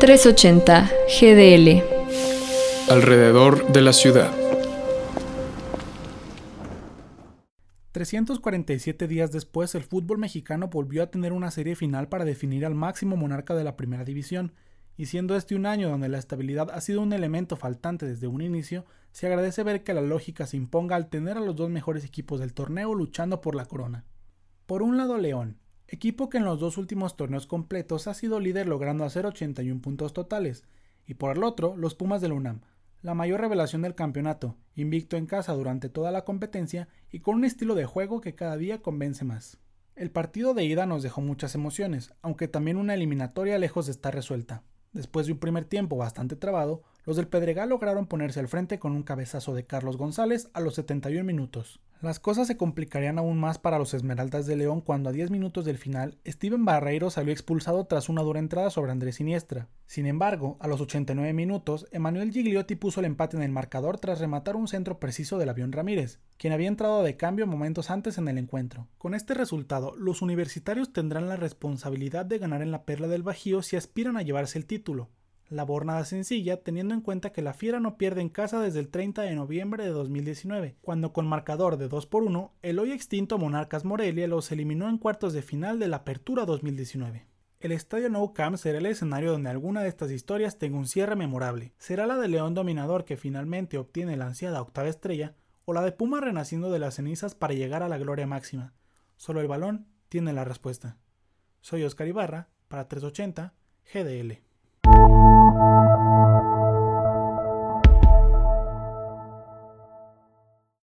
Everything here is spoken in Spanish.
380 GDL. Alrededor de la ciudad. 347 días después, el fútbol mexicano volvió a tener una serie final para definir al máximo monarca de la primera división, y siendo este un año donde la estabilidad ha sido un elemento faltante desde un inicio, se agradece ver que la lógica se imponga al tener a los dos mejores equipos del torneo luchando por la corona. Por un lado León, equipo que en los dos últimos torneos completos ha sido líder logrando hacer 81 puntos totales, y por el otro los Pumas del UNAM, la mayor revelación del campeonato, invicto en casa durante toda la competencia y con un estilo de juego que cada día convence más. El partido de ida nos dejó muchas emociones, aunque también una eliminatoria lejos de estar resuelta. Después de un primer tiempo bastante trabado, los del Pedregal lograron ponerse al frente con un cabezazo de Carlos González a los 71 minutos. Las cosas se complicarían aún más para los Esmeraldas de León cuando a 10 minutos del final Steven Barreiro salió expulsado tras una dura entrada sobre Andrés Siniestra. Sin embargo, a los 89 minutos, Emanuel Gigliotti puso el empate en el marcador tras rematar un centro preciso del avión Ramírez, quien había entrado de cambio momentos antes en el encuentro. Con este resultado, los universitarios tendrán la responsabilidad de ganar en la Perla del Bajío si aspiran a llevarse el título, Labor nada sencilla teniendo en cuenta que la Fiera no pierde en casa desde el 30 de noviembre de 2019, cuando con marcador de 2 por 1, el hoy extinto Monarcas Morelia los eliminó en cuartos de final de la Apertura 2019. El estadio Nou Camp será el escenario donde alguna de estas historias tenga un cierre memorable. ¿Será la de León Dominador que finalmente obtiene la ansiada octava estrella? ¿O la de Puma renaciendo de las cenizas para llegar a la gloria máxima? Solo el balón tiene la respuesta. Soy Oscar Ibarra, para 380 GDL. thank you